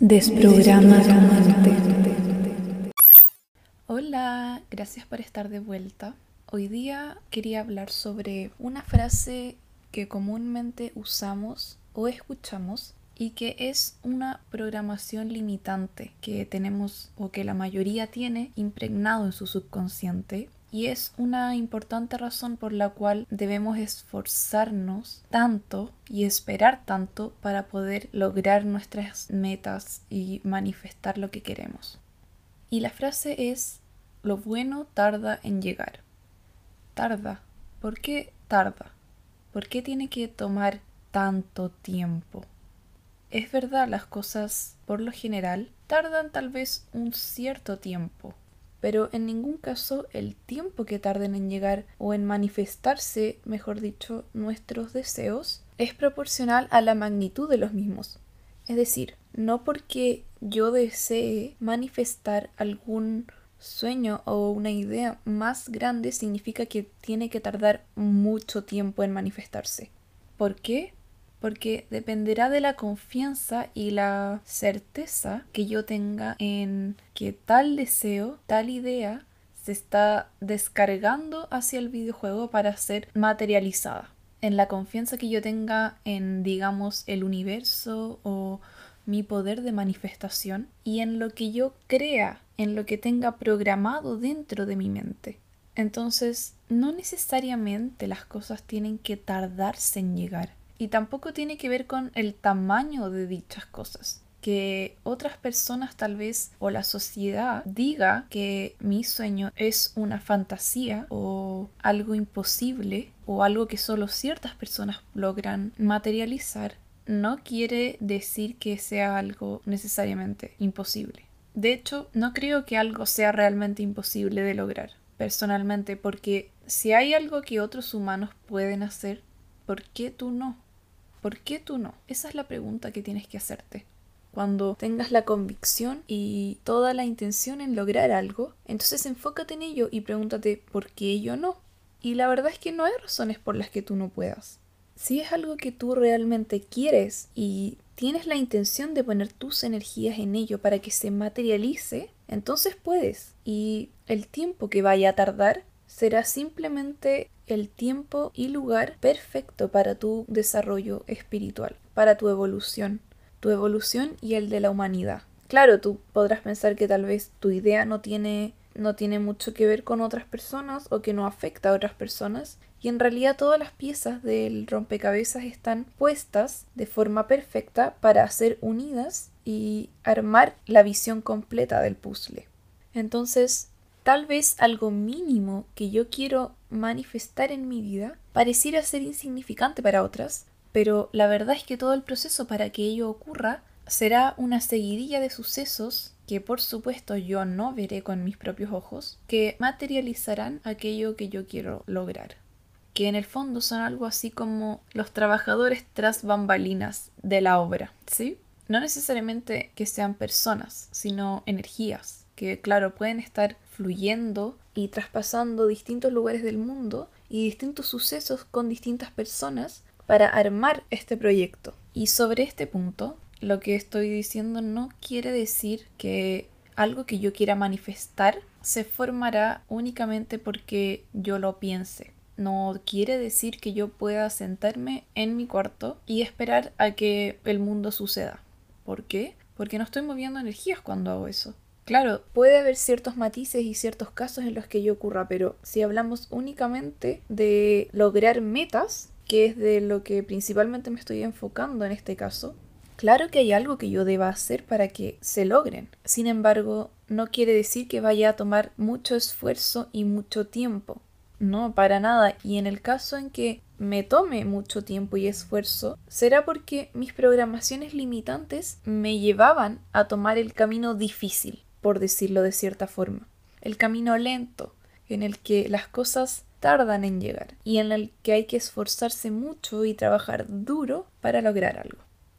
Desprograma tu mente. Hola, gracias por estar de vuelta. Hoy día quería hablar sobre una frase que comúnmente usamos o escuchamos y que es una programación limitante que tenemos o que la mayoría tiene impregnado en su subconsciente y es una importante razón por la cual debemos esforzarnos tanto y esperar tanto para poder lograr nuestras metas y manifestar lo que queremos. Y la frase es, lo bueno tarda en llegar. Tarda. ¿Por qué tarda? ¿Por qué tiene que tomar tanto tiempo? Es verdad, las cosas por lo general tardan tal vez un cierto tiempo, pero en ningún caso el tiempo que tarden en llegar o en manifestarse, mejor dicho, nuestros deseos, es proporcional a la magnitud de los mismos. Es decir, no porque yo desee manifestar algún sueño o una idea más grande significa que tiene que tardar mucho tiempo en manifestarse. ¿Por qué? Porque dependerá de la confianza y la certeza que yo tenga en que tal deseo, tal idea se está descargando hacia el videojuego para ser materializada. En la confianza que yo tenga en, digamos, el universo o mi poder de manifestación y en lo que yo crea, en lo que tenga programado dentro de mi mente. Entonces, no necesariamente las cosas tienen que tardarse en llegar y tampoco tiene que ver con el tamaño de dichas cosas que otras personas tal vez o la sociedad diga que mi sueño es una fantasía o algo imposible o algo que solo ciertas personas logran materializar, no quiere decir que sea algo necesariamente imposible. De hecho, no creo que algo sea realmente imposible de lograr, personalmente, porque si hay algo que otros humanos pueden hacer, ¿por qué tú no? ¿Por qué tú no? Esa es la pregunta que tienes que hacerte. Cuando tengas la convicción y toda la intención en lograr algo, entonces enfócate en ello y pregúntate ¿por qué yo no? Y la verdad es que no hay razones por las que tú no puedas. Si es algo que tú realmente quieres y tienes la intención de poner tus energías en ello para que se materialice, entonces puedes. Y el tiempo que vaya a tardar será simplemente el tiempo y lugar perfecto para tu desarrollo espiritual, para tu evolución, tu evolución y el de la humanidad. Claro, tú podrás pensar que tal vez tu idea no tiene no tiene mucho que ver con otras personas o que no afecta a otras personas y en realidad todas las piezas del rompecabezas están puestas de forma perfecta para ser unidas y armar la visión completa del puzzle. Entonces, Tal vez algo mínimo que yo quiero manifestar en mi vida pareciera ser insignificante para otras, pero la verdad es que todo el proceso para que ello ocurra será una seguidilla de sucesos que por supuesto yo no veré con mis propios ojos, que materializarán aquello que yo quiero lograr. Que en el fondo son algo así como los trabajadores tras bambalinas de la obra, ¿sí? No necesariamente que sean personas, sino energías, que claro, pueden estar fluyendo y traspasando distintos lugares del mundo y distintos sucesos con distintas personas para armar este proyecto. Y sobre este punto, lo que estoy diciendo no quiere decir que algo que yo quiera manifestar se formará únicamente porque yo lo piense. No quiere decir que yo pueda sentarme en mi cuarto y esperar a que el mundo suceda. ¿Por qué? Porque no estoy moviendo energías cuando hago eso. Claro, puede haber ciertos matices y ciertos casos en los que ello ocurra, pero si hablamos únicamente de lograr metas, que es de lo que principalmente me estoy enfocando en este caso, claro que hay algo que yo deba hacer para que se logren. Sin embargo, no quiere decir que vaya a tomar mucho esfuerzo y mucho tiempo. No, para nada. Y en el caso en que me tome mucho tiempo y esfuerzo, será porque mis programaciones limitantes me llevaban a tomar el camino difícil por decirlo de cierta forma. El camino lento, en el que las cosas tardan en llegar y en el que hay que esforzarse mucho y trabajar duro para lograr algo.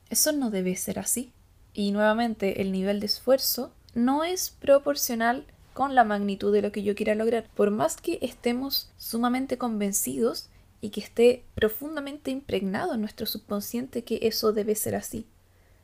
Eso no debe ser así. Y nuevamente el nivel de esfuerzo no es proporcional con la magnitud de lo que yo quiera lograr. Por más que estemos sumamente convencidos y que esté profundamente impregnado en nuestro subconsciente que eso debe ser así.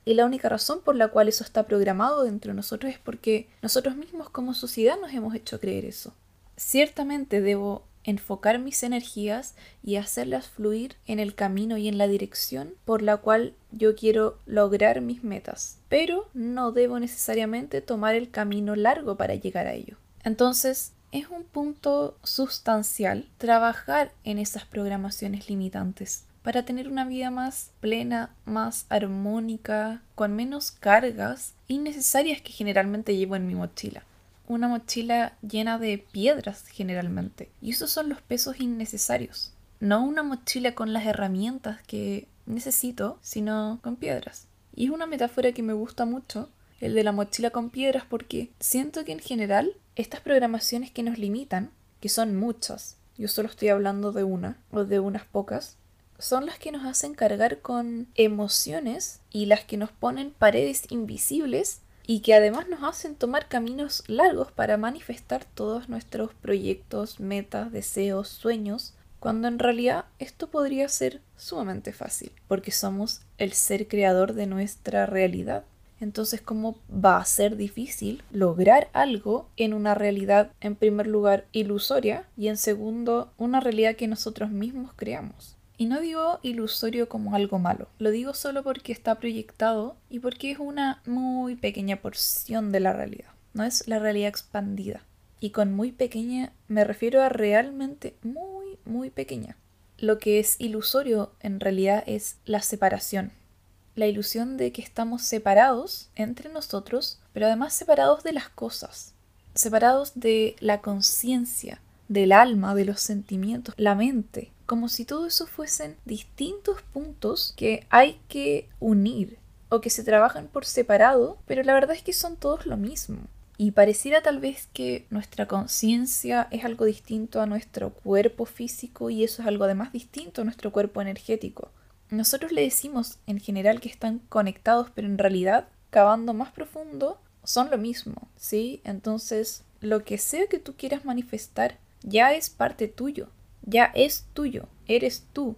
Y la única razón por la cual eso está programado dentro de nosotros es porque nosotros mismos como sociedad nos hemos hecho creer eso. Ciertamente debo enfocar mis energías y hacerlas fluir en el camino y en la dirección por la cual yo quiero lograr mis metas, pero no debo necesariamente tomar el camino largo para llegar a ello. Entonces, es un punto sustancial trabajar en esas programaciones limitantes para tener una vida más plena, más armónica, con menos cargas innecesarias que generalmente llevo en mi mochila una mochila llena de piedras generalmente. Y esos son los pesos innecesarios. No una mochila con las herramientas que necesito, sino con piedras. Y es una metáfora que me gusta mucho, el de la mochila con piedras, porque siento que en general estas programaciones que nos limitan, que son muchas, yo solo estoy hablando de una o de unas pocas, son las que nos hacen cargar con emociones y las que nos ponen paredes invisibles y que además nos hacen tomar caminos largos para manifestar todos nuestros proyectos, metas, deseos, sueños, cuando en realidad esto podría ser sumamente fácil, porque somos el ser creador de nuestra realidad. Entonces, ¿cómo va a ser difícil lograr algo en una realidad, en primer lugar, ilusoria y en segundo, una realidad que nosotros mismos creamos? Y no digo ilusorio como algo malo, lo digo solo porque está proyectado y porque es una muy pequeña porción de la realidad, no es la realidad expandida. Y con muy pequeña me refiero a realmente muy, muy pequeña. Lo que es ilusorio en realidad es la separación. La ilusión de que estamos separados entre nosotros, pero además separados de las cosas, separados de la conciencia, del alma, de los sentimientos, la mente, como si todo eso fuesen distintos puntos que hay que unir o que se trabajan por separado, pero la verdad es que son todos lo mismo. Y pareciera tal vez que nuestra conciencia es algo distinto a nuestro cuerpo físico y eso es algo además distinto a nuestro cuerpo energético. Nosotros le decimos en general que están conectados, pero en realidad, cavando más profundo, son lo mismo, ¿sí? Entonces, lo que sea que tú quieras manifestar ya es parte tuyo ya es tuyo, eres tú.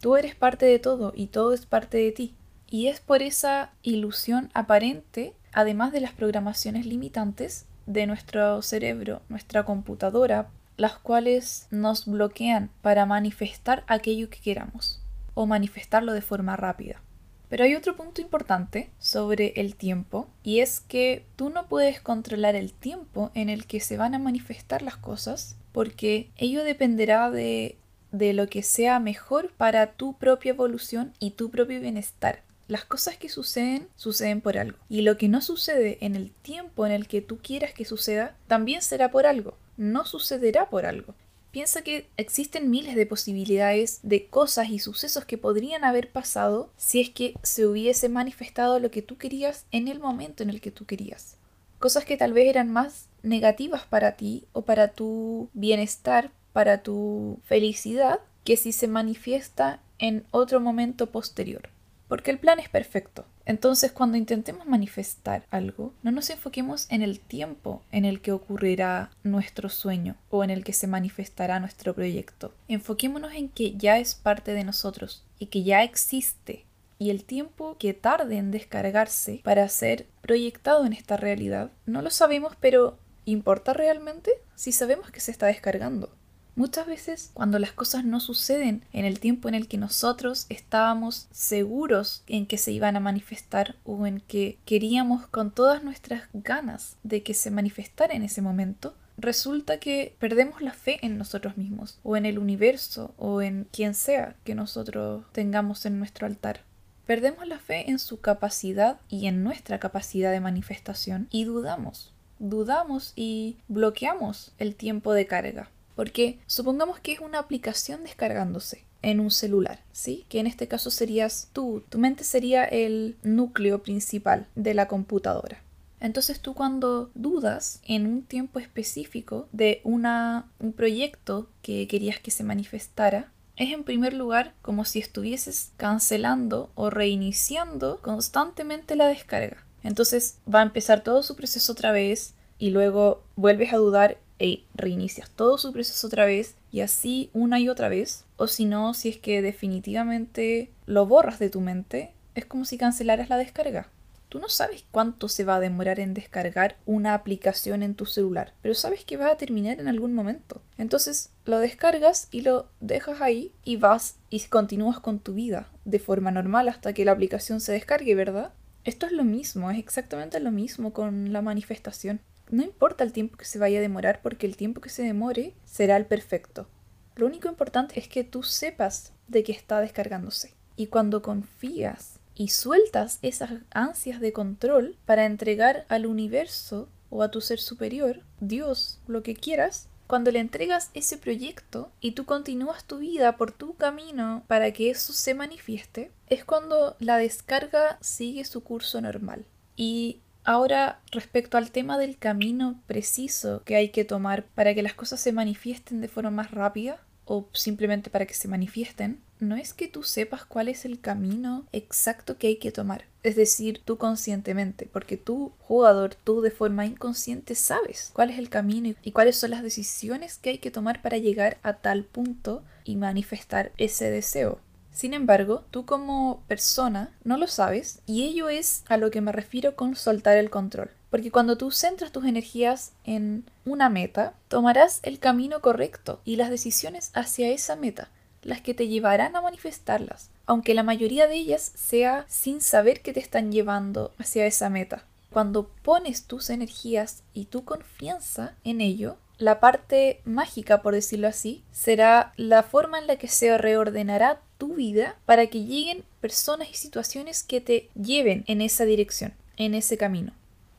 Tú eres parte de todo y todo es parte de ti. Y es por esa ilusión aparente, además de las programaciones limitantes de nuestro cerebro, nuestra computadora, las cuales nos bloquean para manifestar aquello que queramos o manifestarlo de forma rápida. Pero hay otro punto importante sobre el tiempo y es que tú no puedes controlar el tiempo en el que se van a manifestar las cosas porque ello dependerá de, de lo que sea mejor para tu propia evolución y tu propio bienestar. Las cosas que suceden suceden por algo. Y lo que no sucede en el tiempo en el que tú quieras que suceda, también será por algo. No sucederá por algo. Piensa que existen miles de posibilidades de cosas y sucesos que podrían haber pasado si es que se hubiese manifestado lo que tú querías en el momento en el que tú querías. Cosas que tal vez eran más negativas para ti o para tu bienestar, para tu felicidad, que si se manifiesta en otro momento posterior. Porque el plan es perfecto. Entonces, cuando intentemos manifestar algo, no nos enfoquemos en el tiempo en el que ocurrirá nuestro sueño o en el que se manifestará nuestro proyecto. Enfoquémonos en que ya es parte de nosotros y que ya existe y el tiempo que tarde en descargarse para ser proyectado en esta realidad, no lo sabemos, pero ¿Importa realmente si sabemos que se está descargando? Muchas veces cuando las cosas no suceden en el tiempo en el que nosotros estábamos seguros en que se iban a manifestar o en que queríamos con todas nuestras ganas de que se manifestara en ese momento, resulta que perdemos la fe en nosotros mismos o en el universo o en quien sea que nosotros tengamos en nuestro altar. Perdemos la fe en su capacidad y en nuestra capacidad de manifestación y dudamos dudamos y bloqueamos el tiempo de carga. Porque supongamos que es una aplicación descargándose en un celular, ¿sí? Que en este caso serías tú, tu mente sería el núcleo principal de la computadora. Entonces tú cuando dudas en un tiempo específico de una, un proyecto que querías que se manifestara, es en primer lugar como si estuvieses cancelando o reiniciando constantemente la descarga. Entonces va a empezar todo su proceso otra vez y luego vuelves a dudar e reinicias todo su proceso otra vez y así una y otra vez. O si no, si es que definitivamente lo borras de tu mente, Es como si cancelaras la descarga. Tú no sabes cuánto se va a demorar en descargar una aplicación en tu celular, pero sabes que va a terminar en algún momento. Entonces lo descargas y lo dejas ahí y vas y continúas con tu vida de forma normal hasta que la aplicación se descargue, ¿verdad? Esto es lo mismo, es exactamente lo mismo con la manifestación. No importa el tiempo que se vaya a demorar porque el tiempo que se demore será el perfecto. Lo único importante es que tú sepas de que está descargándose. Y cuando confías y sueltas esas ansias de control para entregar al universo o a tu ser superior, Dios, lo que quieras, cuando le entregas ese proyecto y tú continúas tu vida por tu camino para que eso se manifieste, es cuando la descarga sigue su curso normal. Y ahora respecto al tema del camino preciso que hay que tomar para que las cosas se manifiesten de forma más rápida o simplemente para que se manifiesten, no es que tú sepas cuál es el camino exacto que hay que tomar. Es decir, tú conscientemente, porque tú, jugador, tú de forma inconsciente sabes cuál es el camino y cuáles son las decisiones que hay que tomar para llegar a tal punto y manifestar ese deseo. Sin embargo, tú como persona no lo sabes y ello es a lo que me refiero con soltar el control. Porque cuando tú centras tus energías en una meta, tomarás el camino correcto y las decisiones hacia esa meta las que te llevarán a manifestarlas, aunque la mayoría de ellas sea sin saber que te están llevando hacia esa meta. Cuando pones tus energías y tu confianza en ello, la parte mágica, por decirlo así, será la forma en la que se reordenará tu vida para que lleguen personas y situaciones que te lleven en esa dirección, en ese camino.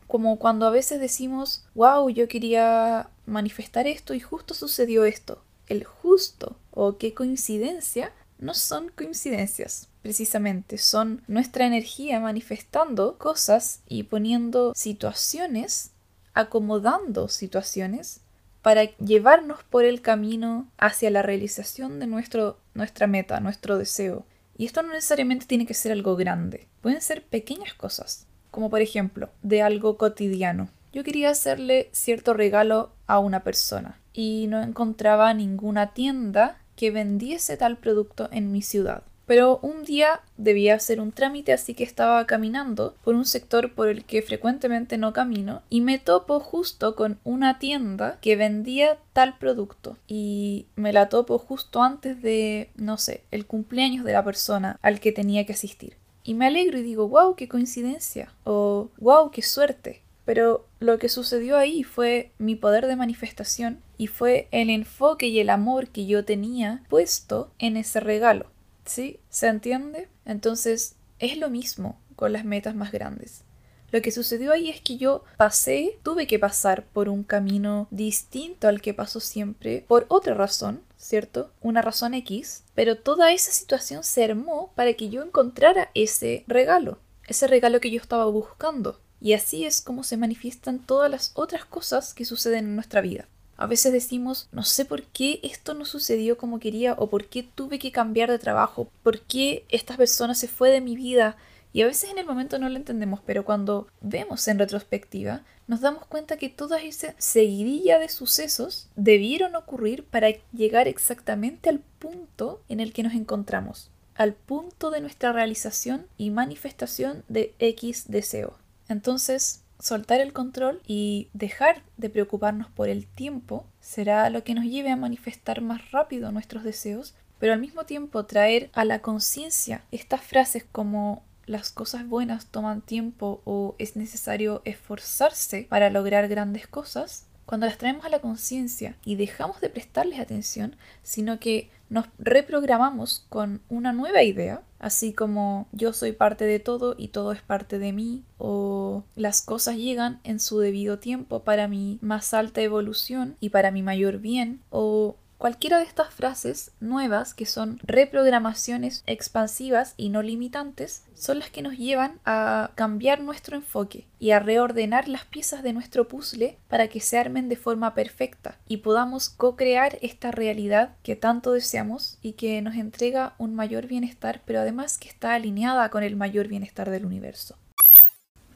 Como cuando a veces decimos, wow, yo quería manifestar esto y justo sucedió esto. El justo o qué coincidencia no son coincidencias, precisamente, son nuestra energía manifestando cosas y poniendo situaciones, acomodando situaciones para llevarnos por el camino hacia la realización de nuestro, nuestra meta, nuestro deseo. Y esto no necesariamente tiene que ser algo grande, pueden ser pequeñas cosas, como por ejemplo, de algo cotidiano. Yo quería hacerle cierto regalo a una persona y no encontraba ninguna tienda que vendiese tal producto en mi ciudad. Pero un día debía hacer un trámite, así que estaba caminando por un sector por el que frecuentemente no camino y me topo justo con una tienda que vendía tal producto y me la topo justo antes de, no sé, el cumpleaños de la persona al que tenía que asistir. Y me alegro y digo, wow, qué coincidencia o wow, qué suerte. Pero lo que sucedió ahí fue mi poder de manifestación y fue el enfoque y el amor que yo tenía puesto en ese regalo. ¿Sí? ¿Se entiende? Entonces es lo mismo con las metas más grandes. Lo que sucedió ahí es que yo pasé, tuve que pasar por un camino distinto al que paso siempre, por otra razón, ¿cierto? Una razón X, pero toda esa situación se armó para que yo encontrara ese regalo, ese regalo que yo estaba buscando. Y así es como se manifiestan todas las otras cosas que suceden en nuestra vida. A veces decimos, no sé por qué esto no sucedió como quería o por qué tuve que cambiar de trabajo, por qué esta persona se fue de mi vida. Y a veces en el momento no lo entendemos, pero cuando vemos en retrospectiva, nos damos cuenta que toda esa seguidilla de sucesos debieron ocurrir para llegar exactamente al punto en el que nos encontramos, al punto de nuestra realización y manifestación de X deseo. Entonces, soltar el control y dejar de preocuparnos por el tiempo será lo que nos lleve a manifestar más rápido nuestros deseos, pero al mismo tiempo traer a la conciencia estas frases como las cosas buenas toman tiempo o es necesario esforzarse para lograr grandes cosas, cuando las traemos a la conciencia y dejamos de prestarles atención, sino que nos reprogramamos con una nueva idea, así como yo soy parte de todo y todo es parte de mí, o las cosas llegan en su debido tiempo para mi más alta evolución y para mi mayor bien, o Cualquiera de estas frases nuevas, que son reprogramaciones expansivas y no limitantes, son las que nos llevan a cambiar nuestro enfoque y a reordenar las piezas de nuestro puzzle para que se armen de forma perfecta y podamos co-crear esta realidad que tanto deseamos y que nos entrega un mayor bienestar, pero además que está alineada con el mayor bienestar del universo.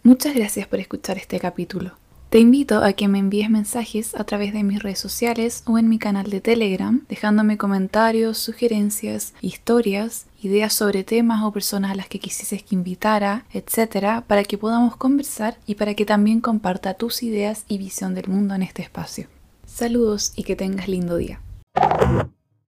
Muchas gracias por escuchar este capítulo. Te invito a que me envíes mensajes a través de mis redes sociales o en mi canal de Telegram, dejándome comentarios, sugerencias, historias, ideas sobre temas o personas a las que quisieses que invitara, etcétera, para que podamos conversar y para que también comparta tus ideas y visión del mundo en este espacio. Saludos y que tengas lindo día.